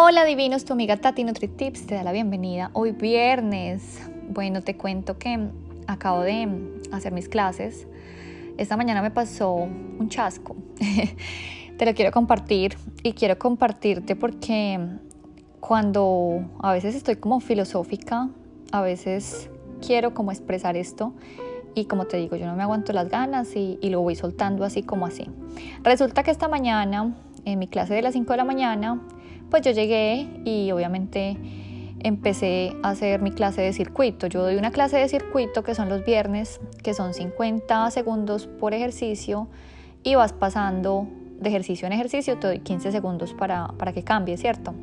Hola divinos, tu amiga Tati NutriTips te da la bienvenida hoy viernes. Bueno, te cuento que acabo de hacer mis clases. Esta mañana me pasó un chasco. te lo quiero compartir y quiero compartirte porque cuando a veces estoy como filosófica, a veces quiero como expresar esto y como te digo, yo no me aguanto las ganas y, lo voy soltando así como así. Resulta que esta mañana, en mi clase de las 5 de la mañana, pues yo llegué y obviamente empecé a hacer mi clase de circuito. Yo doy una clase de circuito que son los viernes, que son 50 segundos por ejercicio y vas pasando de ejercicio en ejercicio, te doy 15 segundos para, para que cambie, ¿cierto?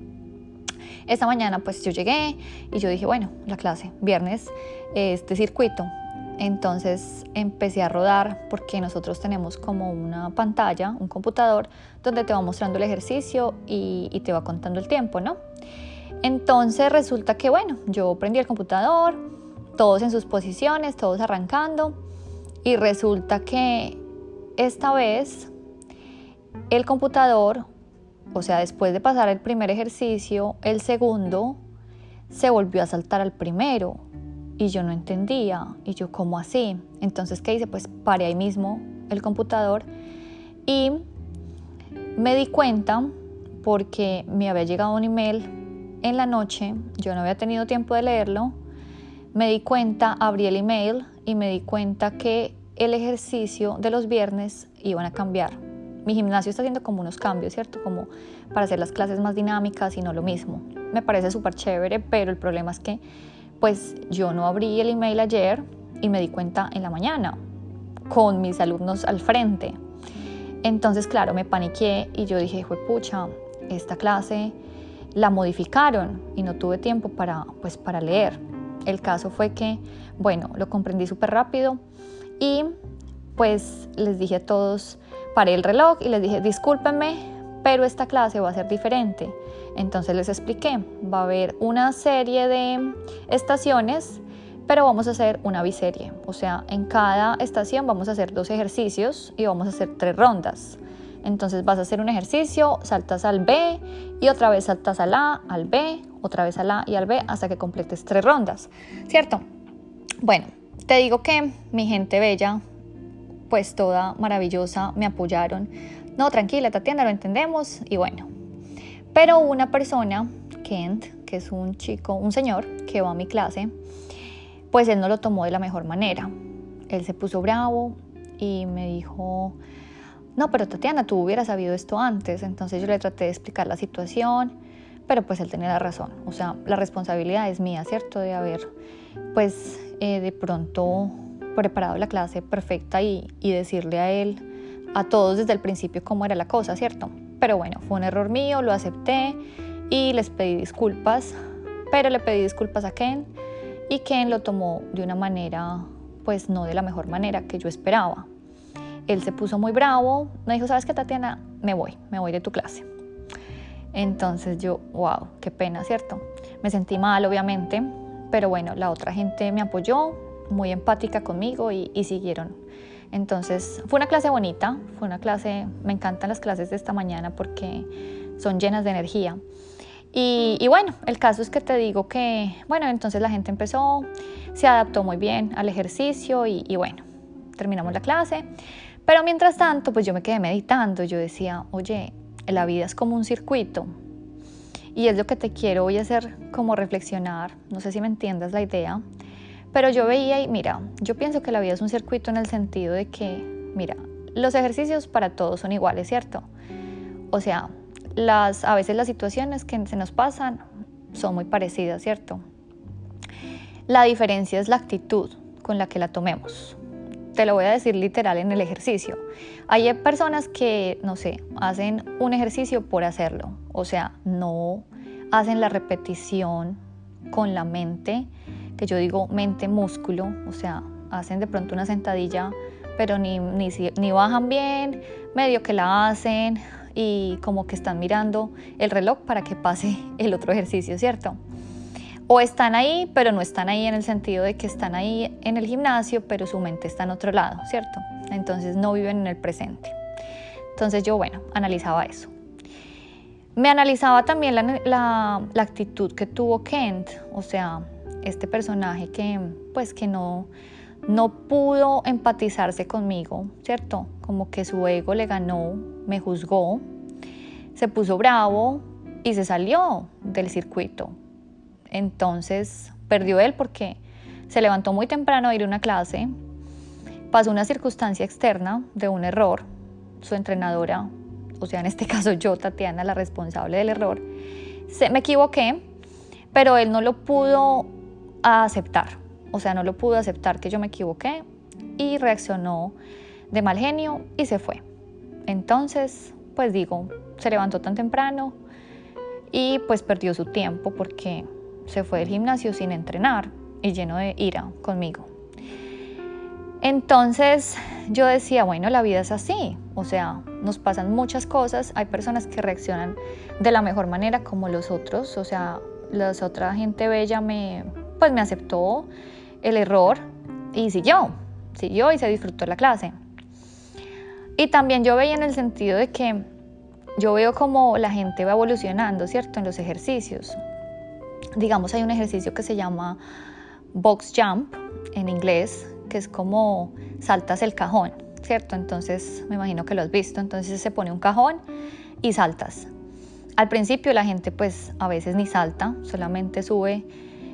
Esta mañana pues yo llegué y yo dije, bueno, la clase, viernes, este circuito. Entonces empecé a rodar porque nosotros tenemos como una pantalla, un computador, donde te va mostrando el ejercicio y, te va contando el tiempo, ¿no? Entonces resulta que, bueno, yo prendí el computador, todos en sus posiciones, todos arrancando, y resulta que esta vez el computador, o sea, después de pasar el primer ejercicio, el segundo se volvió a saltar al primero y yo no entendía. Y yo, ¿cómo así? Entonces, ¿qué hice? Pues paré ahí mismo el computador y me di cuenta porque me había llegado un email en la noche, yo no había tenido tiempo de leerlo, me di cuenta, abrí el email y me di cuenta que el ejercicio de los viernes iban a cambiar. Mi gimnasio está haciendo como unos cambios, ¿cierto? Como para hacer las clases más dinámicas y no lo mismo. Me parece súper chévere, pero el problema es que pues yo no abrí el email ayer y me di cuenta en la mañana con mis alumnos al frente. Entonces, claro, me paniqué y yo dije, pucha, esta clase la modificaron y no tuve tiempo para, pues, para leer. El caso fue que, bueno, lo comprendí súper rápido y pues les dije a todos, paré el reloj y les dije, discúlpenme, pero esta clase va a ser diferente. Entonces les expliqué, va a haber una serie de estaciones, pero vamos a hacer una biserie. O sea, en cada estación vamos a hacer dos ejercicios y vamos a hacer tres rondas. Entonces vas a hacer un ejercicio, saltas al B y otra vez saltas al A, al B, otra vez al A y al B hasta que completes tres rondas, ¿cierto? Bueno, te digo que mi gente bella, pues toda maravillosa, me apoyaron. No, tranquila, Tatiana, lo entendemos y bueno, pero una persona, Kent, que es un chico, un señor que va a mi clase, pues él no lo tomó de la mejor manera. Él se puso bravo y me dijo, no, pero Tatiana, tú hubieras sabido esto antes. Entonces yo le traté de explicar la situación, pero pues él tenía la razón. O sea, la responsabilidad es mía, ¿cierto? De haber, pues, eh, de pronto preparado la clase perfecta y, y decirle a él, a todos desde el principio cómo era la cosa, ¿cierto? Pero bueno, fue un error mío, lo acepté y les pedí disculpas, pero le pedí disculpas a Ken y Ken lo tomó de una manera, pues no de la mejor manera que yo esperaba. Él se puso muy bravo, me dijo, ¿sabes qué, Tatiana? Me voy, me voy de tu clase. Entonces yo, wow, qué pena, ¿cierto? Me sentí mal, obviamente, pero bueno, la otra gente me apoyó, muy empática conmigo y, y siguieron entonces fue una clase bonita, fue una clase, me encantan las clases de esta mañana porque son llenas de energía. Y, bueno, el caso es que te digo que, bueno, entonces la gente empezó, se adaptó muy bien al ejercicio y, bueno, terminamos la clase. Pero mientras tanto, pues yo me quedé meditando, yo decía, oye, la vida es como un circuito. Y es lo que te quiero hoy hacer como reflexionar, no sé si me entiendas la idea, pero yo veía y mira, yo pienso que la vida es un circuito en el sentido de que, mira, los ejercicios para todos son iguales, ¿cierto? O sea, las, a veces las situaciones que se nos pasan son muy parecidas, ¿cierto? La diferencia es la actitud con la que la tomemos. Te lo voy a decir literal en el ejercicio. Hay personas que, no sé, hacen un ejercicio por hacerlo. O sea, no hacen la repetición con la mente que yo digo mente, músculo, o sea, hacen de pronto una sentadilla, pero ni, ni, bajan bien, medio que la hacen y como que están mirando el reloj para que pase el otro ejercicio, ¿cierto? O están ahí, pero no están ahí en el sentido de que están ahí en el gimnasio, pero su mente está en otro lado, ¿cierto? Entonces no viven en el presente. Entonces yo, bueno, analizaba eso. Me analizaba también la, actitud que tuvo Kent, o sea, este personaje que pues que no, no pudo empatizarse conmigo, ¿cierto? Como que su ego le ganó, me juzgó, se puso bravo y se salió del circuito. Entonces perdió él porque se levantó muy temprano a ir a una clase, pasó una circunstancia externa de un error, su entrenadora, o sea, en este caso yo, Tatiana, la responsable del error, se, me equivoqué, pero él no lo pudo aceptar, o sea, no lo pudo aceptar que yo me equivoqué y reaccionó de mal genio y se fue. Entonces, pues digo, se levantó tan temprano y pues perdió su tiempo porque se fue del gimnasio sin entrenar y lleno de ira conmigo. Entonces yo decía, bueno, la vida es así, o sea, nos pasan muchas cosas, hay personas que reaccionan de la mejor manera como los otros, o sea, la otra gente bella me, pues me aceptó el error y siguió, siguió y se disfrutó la clase. Y también yo veía en el sentido de que yo veo como la gente va evolucionando, ¿cierto? En los ejercicios. Digamos, hay un ejercicio que se llama box jump en inglés, que es como saltas el cajón, ¿cierto? Entonces, me imagino que lo has visto. Entonces se pone un cajón y saltas. Al principio la gente pues a veces ni salta, solamente sube,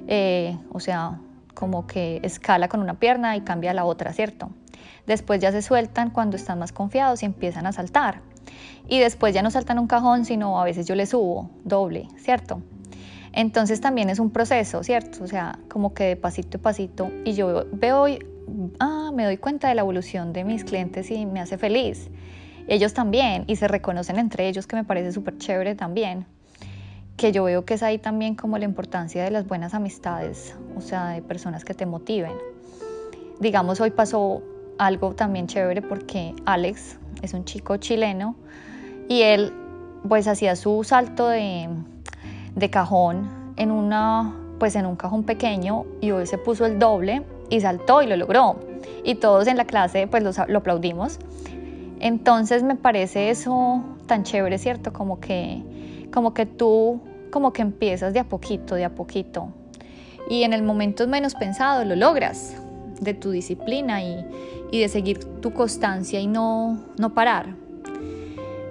eh, o sea, como que escala con una pierna y cambia a la otra, ¿cierto? Después ya se sueltan cuando están más confiados y empiezan a saltar. Y después ya no saltan un cajón, sino a veces yo le subo doble, ¿cierto? Entonces también es un proceso, ¿cierto? O sea, como que de pasito a pasito. Y yo veo, ah, me doy cuenta de la evolución de mis clientes y me hace feliz. Ellos también, y se reconocen entre ellos, que me parece súper chévere también. Que yo veo que es ahí también como la importancia de las buenas amistades, o sea, de personas que te motiven. Digamos, hoy pasó algo también chévere porque Alex es un chico chileno y él pues hacía su salto de de cajón en una pues en un cajón pequeño y hoy se puso el doble y saltó y lo logró. Y todos en la clase pues lo, aplaudimos. Entonces me parece eso tan chévere, ¿cierto? Como que, como que tú, como que empiezas de a poquito, de a poquito. Y en el momento menos pensado lo logras, de tu disciplina y, y de seguir tu constancia y no, no parar.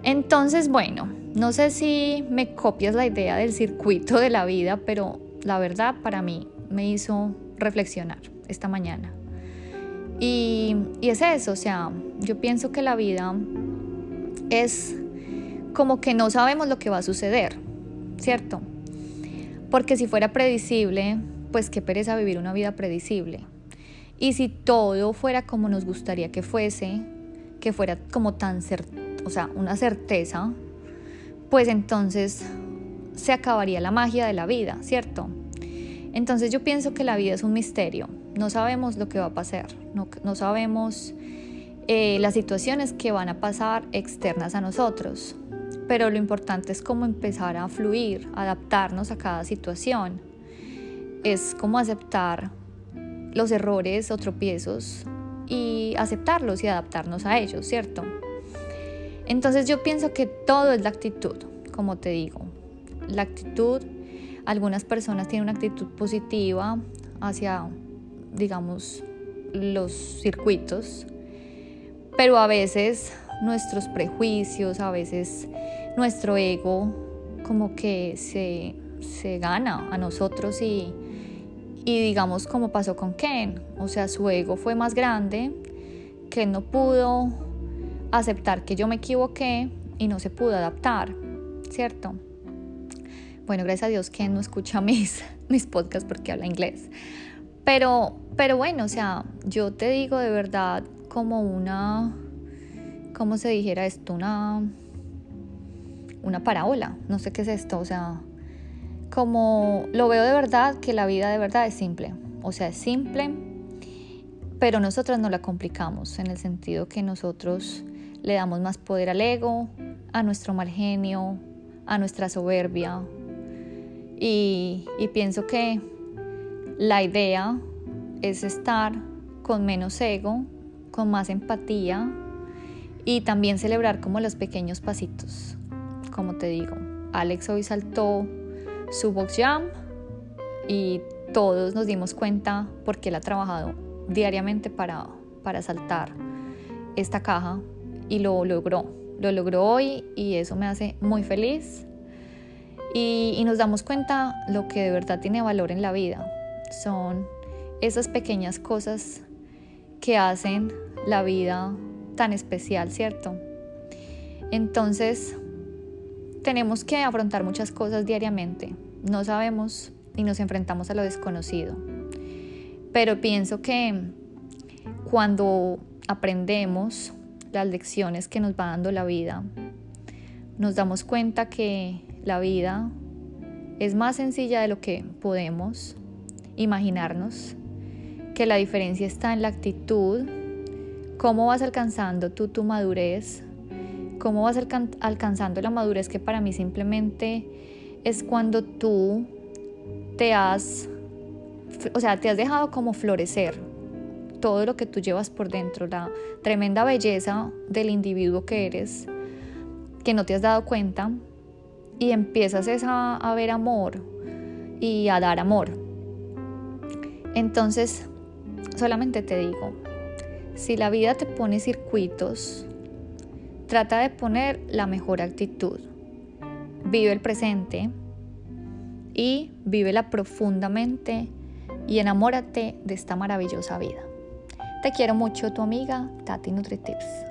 Entonces, bueno, no sé si me copias la idea del circuito de la vida, pero la verdad para mí me hizo reflexionar esta mañana. Y, es eso, o sea, yo pienso que la vida es como que no sabemos lo que va a suceder, ¿cierto? Porque si fuera predecible, pues qué pereza vivir una vida predecible. Y si todo fuera como nos gustaría que fuese, que fuera como tan, o sea, una certeza, pues entonces se acabaría la magia de la vida, ¿cierto? Entonces yo pienso que la vida es un misterio, no sabemos lo que va a pasar, no, sabemos eh, las situaciones que van a pasar externas a nosotros, pero lo importante es cómo empezar a fluir, adaptarnos a cada situación, es como aceptar los errores o tropiezos y aceptarlos y adaptarnos a ellos, ¿cierto? Entonces yo pienso que todo es la actitud, como te digo. La actitud, algunas personas tienen una actitud positiva hacia, digamos, los circuitos, pero a veces nuestros prejuicios, a veces nuestro ego como que se, se gana a nosotros y, y digamos como pasó con Ken, o sea, su ego fue más grande, que no pudo aceptar que yo me equivoqué y no se pudo adaptar, ¿cierto? Bueno, gracias a Dios que no escucha mis, mis podcasts porque habla inglés. Pero, pero bueno, o sea, yo te digo de verdad como una, ¿cómo se dijera esto? Una, una parábola, no sé qué es esto, o sea, como lo veo de verdad que la vida de verdad es simple, o sea, es simple, pero nosotros no la complicamos en el sentido que nosotros le damos más poder al ego, a nuestro mal genio, a nuestra soberbia. Y, pienso que la idea es estar con menos ego, con más empatía y también celebrar como los pequeños pasitos, como te digo. Alex hoy saltó su box jump y todos nos dimos cuenta porque él ha trabajado diariamente para, para saltar esta caja y lo logró. Lo logró hoy y eso me hace muy feliz. Y, nos damos cuenta lo que de verdad tiene valor en la vida. Son esas pequeñas cosas que hacen la vida tan especial, ¿cierto? Entonces, tenemos que afrontar muchas cosas diariamente. No sabemos y nos enfrentamos a lo desconocido. Pero pienso que cuando aprendemos las lecciones que nos va dando la vida, nos damos cuenta que la vida es más sencilla de lo que podemos imaginarnos, que la diferencia está en la actitud, cómo vas alcanzando tú tu madurez, cómo vas alcanzando la madurez que para mí simplemente es cuando tú te has, o sea, te has dejado como florecer todo lo que tú llevas por dentro, la tremenda belleza del individuo que eres, que no te has dado cuenta, y empiezas a, ver amor y a dar amor. Entonces, solamente te digo, si la vida te pone circuitos, trata de poner la mejor actitud. Vive el presente, y vívela profundamente y enamórate de esta maravillosa vida. Te quiero mucho, tu amiga Tati NutriTips.